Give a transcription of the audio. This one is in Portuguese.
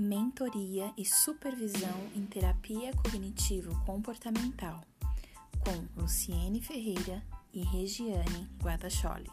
Mentoria e Supervisão em Terapia Cognitivo-Comportamental, com Luciene Ferreira e Regiane Guadacholi.